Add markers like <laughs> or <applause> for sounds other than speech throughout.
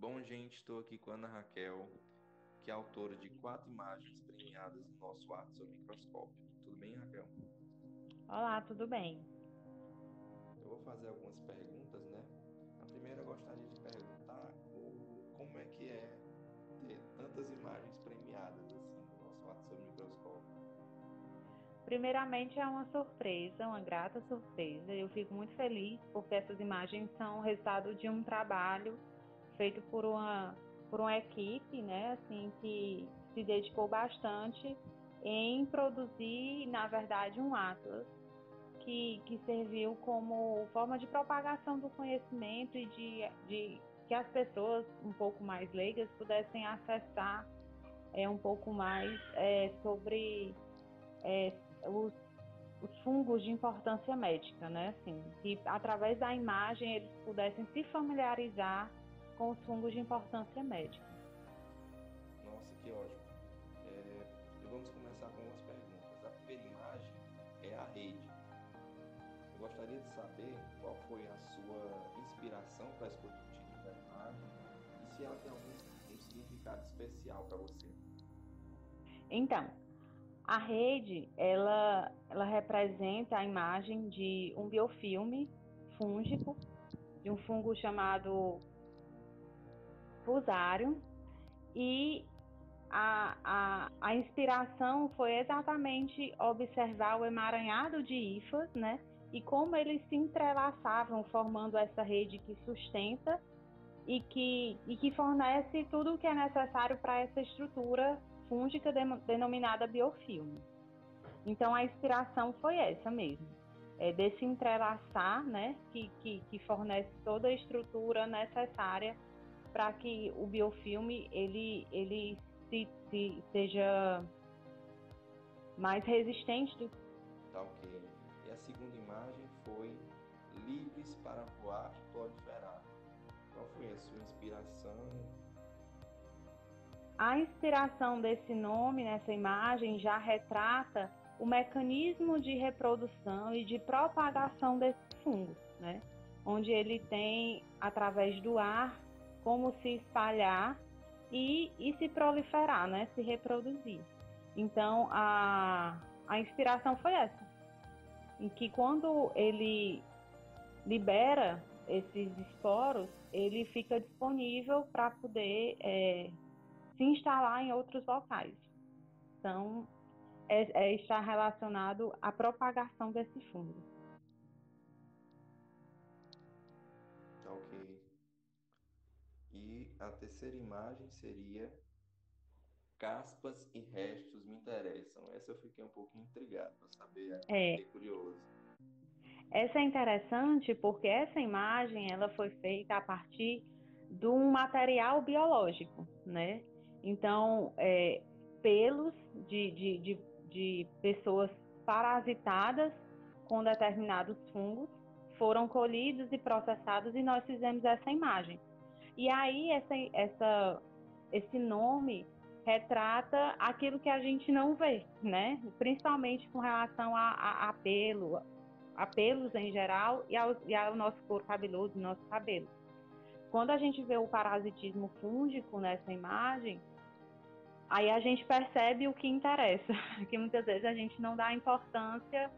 Bom, gente, estou aqui com a Ana Raquel, que é autora de quatro imagens premiadas no nosso arte sobre microscópio. Tudo bem, Raquel? Olá, tudo bem. Eu vou fazer algumas perguntas, né? A primeira eu gostaria de perguntar como é que é ter tantas imagens premiadas assim no nosso arte sobre microscópio. Primeiramente é uma surpresa, uma grata surpresa. Eu fico muito feliz porque essas imagens são resultado de um trabalho feito por uma por uma equipe, né, assim que se dedicou bastante em produzir, na verdade, um atlas que, que serviu como forma de propagação do conhecimento e de, de que as pessoas um pouco mais leigas pudessem acessar é, um pouco mais é, sobre é, os, os fungos de importância médica, né? Assim, que através da imagem eles pudessem se familiarizar com os fungos de importância médica. Nossa, que ótimo. É, vamos começar com algumas perguntas. A primeira imagem é a rede. Eu gostaria de saber qual foi a sua inspiração para escolher o título da imagem e se ela tem algum um significado especial para você. Então, a rede, ela, ela representa a imagem de um biofilme fúngico, de um fungo chamado fusário, e a, a, a inspiração foi exatamente observar o emaranhado de hifas, né? E como eles se entrelaçavam, formando essa rede que sustenta e que, e que fornece tudo o que é necessário para essa estrutura fúngica denominada biofilme. Então a inspiração foi essa mesmo, é desse entrelaçar, né, que, que, que fornece toda a estrutura necessária para que o biofilme ele, ele se, se, seja mais resistente do Tá ok. E a segunda imagem foi livres para voar e proliferar. Qual foi a sua inspiração a inspiração desse nome, nessa imagem, já retrata o mecanismo de reprodução e de propagação desse fungo, né? Onde ele tem, através do ar, como se espalhar e, e se proliferar, né? Se reproduzir. Então, a, a inspiração foi essa. Em que quando ele libera esses esporos, ele fica disponível para poder é, se instalar em outros locais. Então, é, é está relacionado à propagação desse fungo. A terceira imagem seria caspas e restos me interessam. Essa eu fiquei um pouquinho intrigado para saber, é. fiquei curioso. Essa é interessante porque essa imagem ela foi feita a partir de um material biológico, né? Então, é, pelos de, de, de, de pessoas parasitadas com determinados fungos foram colhidos e processados e nós fizemos essa imagem. E aí essa, essa, esse nome retrata aquilo que a gente não vê, né? Principalmente com relação a, a, a pelo, a pelos em geral e ao, e ao nosso couro cabeludo, nosso cabelo. Quando a gente vê o parasitismo fúngico nessa imagem, aí a gente percebe o que interessa, <laughs> que muitas vezes a gente não dá importância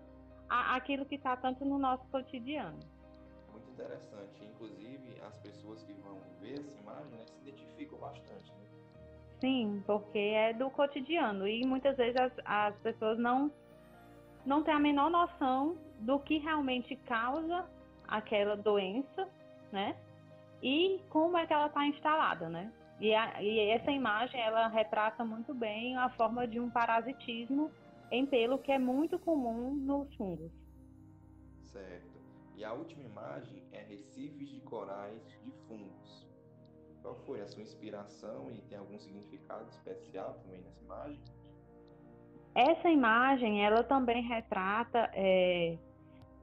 àquilo que está tanto no nosso cotidiano. Muito interessante. Inclusive, as pessoas que vão ver essa imagem né, se identificam bastante. Né? Sim, porque é do cotidiano e muitas vezes as, as pessoas não, não têm a menor noção do que realmente causa aquela doença, né? E como é que ela está instalada, né? E, a, e essa imagem ela retrata muito bem a forma de um parasitismo em pelo que é muito comum nos fungos. Certo. E a última imagem é recifes de corais de fungos. Qual foi a sua inspiração e tem algum significado especial também nessa imagem? Essa imagem, ela também retrata, é,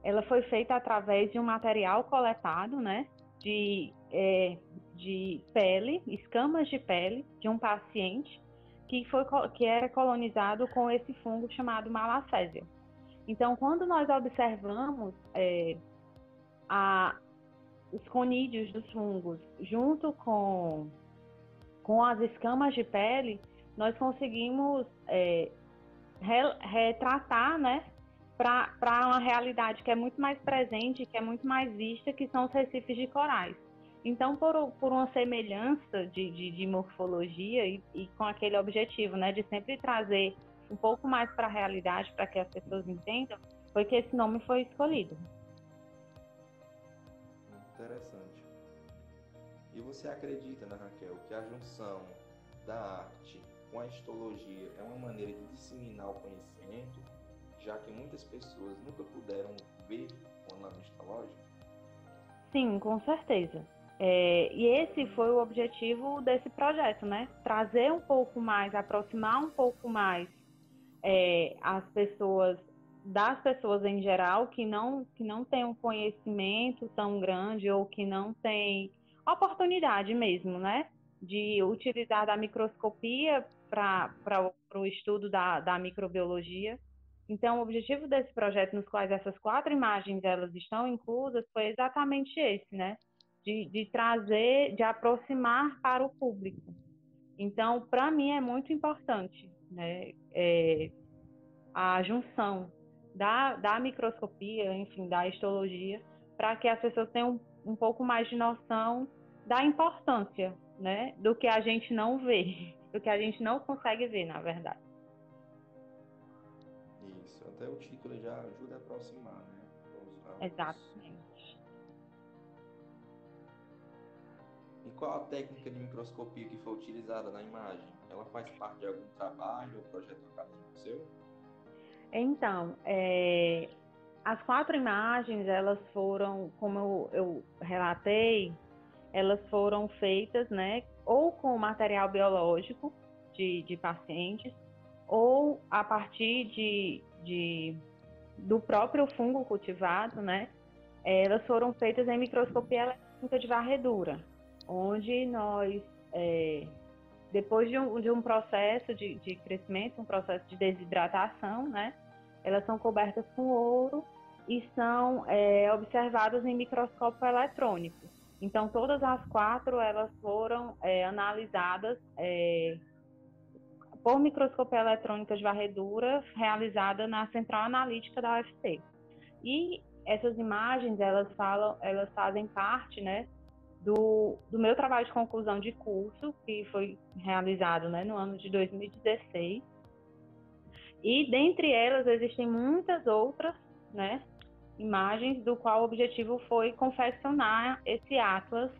ela foi feita através de um material coletado, né, de é, de pele, escamas de pele de um paciente que, foi, que era colonizado com esse fungo chamado malacésia. Então, quando nós observamos é, a, os conídeos dos fungos, junto com, com as escamas de pele, nós conseguimos é, re, retratar, né, para uma realidade que é muito mais presente, que é muito mais vista, que são os recifes de corais. Então, por, por uma semelhança de, de, de morfologia e, e, com aquele objetivo, né, de sempre trazer um pouco mais para a realidade, para que as pessoas entendam, foi que esse nome foi escolhido. Interessante. E você acredita, né, Raquel, que a junção da arte com a histologia é uma maneira de disseminar o conhecimento, já que muitas pessoas nunca puderam ver o nome histológico? Sim, com certeza. É, e esse foi o objetivo desse projeto, né? Trazer um pouco mais, aproximar um pouco mais é, as pessoas das pessoas em geral que não que não têm um conhecimento tão grande ou que não têm oportunidade mesmo, né? De utilizar da microscopia para o estudo da, da microbiologia. Então, o objetivo desse projeto, nos quais essas quatro imagens elas estão inclusas, foi exatamente esse, né? de, de trazer, de aproximar para o público. Então, para mim é muito importante né, é, a junção da, da microscopia, enfim, da histologia, para que as pessoas tenham um, um pouco mais de noção da importância né, do que a gente não vê, <laughs> do que a gente não consegue ver, na verdade. Isso, até o título já ajuda a aproximar, né? Os, Exatamente. E qual a técnica de microscopia que foi utilizada na imagem? Ela faz parte de algum trabalho ou projeto acadêmico seu? Então, é, as quatro imagens, elas foram, como eu, eu, relatei, elas foram feitas, né, ou com material biológico de, de pacientes, ou a partir de, de, do próprio fungo cultivado, né, elas foram feitas em microscopia eletrônica de varredura onde nós, é, depois de um, de um processo de, de, crescimento, um processo de desidratação, né, elas são cobertas com ouro e são é, observadas em microscópio eletrônico. Então, todas as quatro elas foram é, analisadas é, por microscopia eletrônica de varredura realizada na Central Analítica da UFC. E essas imagens elas falam, elas fazem parte, né, do, do meu trabalho de conclusão de curso, que foi realizado né, no ano de 2016. E dentre elas existem muitas outras né, imagens, do qual o objetivo foi confeccionar esse atlas,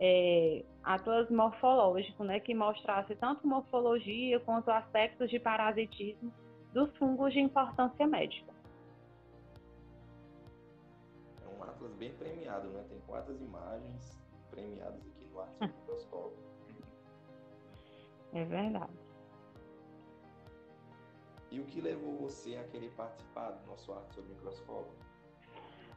é, atlas morfológico, né, que mostrasse tanto morfologia quanto aspectos de parasitismo dos fungos de importância médica. É um atlas bem premiado, né? Tem quatro imagens premiados aqui no Arte do Microscópio. É verdade. E o que levou você a querer participar do nosso Arte sobre Microscópio?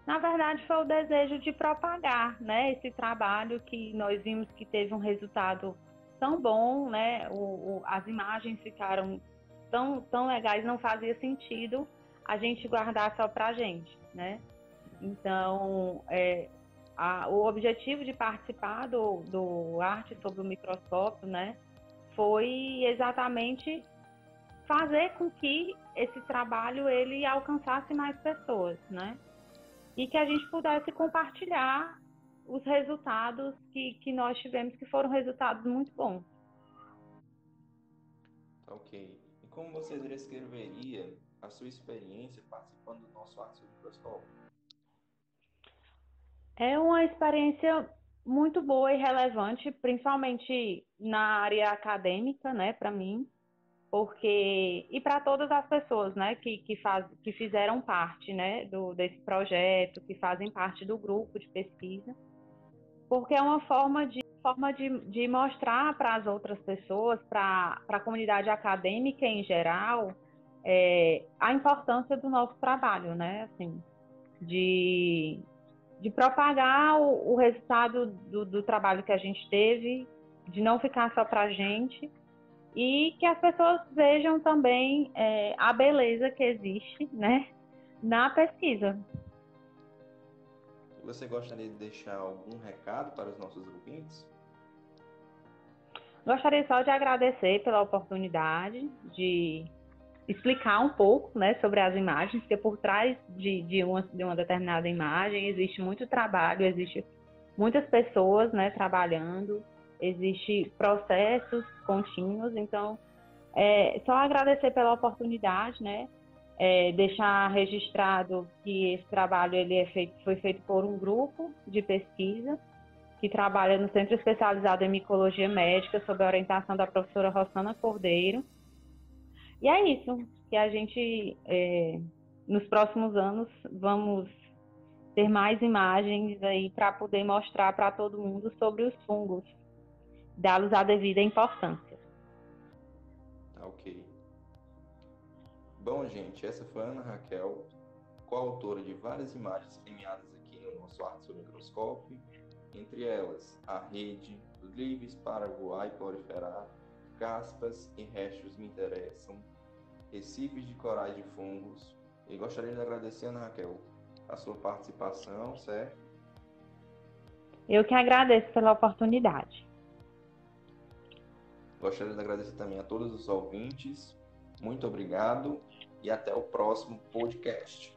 Na verdade, foi o desejo de propagar né, esse trabalho que nós vimos que teve um resultado tão bom, né? O, o, as imagens ficaram tão, tão legais, não fazia sentido a gente guardar só para a gente, né? Então, é, a, o objetivo de participar do, do Arte sobre o Microscópio, né, foi exatamente fazer com que esse trabalho ele alcançasse mais pessoas, né? E que a gente pudesse compartilhar os resultados que, que nós tivemos, que foram resultados muito bons. Ok. E como você descreveria a sua experiência participando do nosso Arte sobre o Microscópio? É uma experiência muito boa e relevante, principalmente na área acadêmica, né, para mim, porque e para todas as pessoas, né, que que, faz, que fizeram parte, né, do desse projeto, que fazem parte do grupo de pesquisa, porque é uma forma de forma de, de mostrar para as outras pessoas, para a comunidade acadêmica em geral, é, a importância do nosso trabalho, né, assim, de de propagar o, o resultado do, do, trabalho que a gente teve, de não ficar só para a gente, e que as pessoas vejam também é, a beleza que existe né, na pesquisa. você gostaria de deixar algum recado para os nossos ouvintes? Gostaria só de agradecer pela oportunidade de explicar um pouco né, sobre as imagens, porque por trás de, de, uma, de uma determinada imagem existe muito trabalho, existe muitas pessoas né, trabalhando, existe processos contínuos, então é, só agradecer pela oportunidade, né? É, deixar registrado que esse trabalho ele é feito, foi feito por um grupo de pesquisa que trabalha no Centro Especializado em Micologia Médica, sob a orientação da professora Rosana Cordeiro. E é isso, que a gente, é, nos próximos anos, vamos ter mais imagens aí para poder mostrar para todo mundo sobre os fungos, dá-los a devida importância. Tá ok. Bom, gente, essa foi a Ana Raquel, coautora de várias imagens premiadas aqui no nosso Arte sobre Microscópio, entre elas a rede, livres para voar e proliferar, caspas e restos me interessam, recifes de corais de fungos. E gostaria de agradecer, Ana Raquel, a sua participação, certo? Eu que agradeço pela oportunidade. Gostaria de agradecer também a todos os ouvintes. Muito obrigado e até o próximo podcast.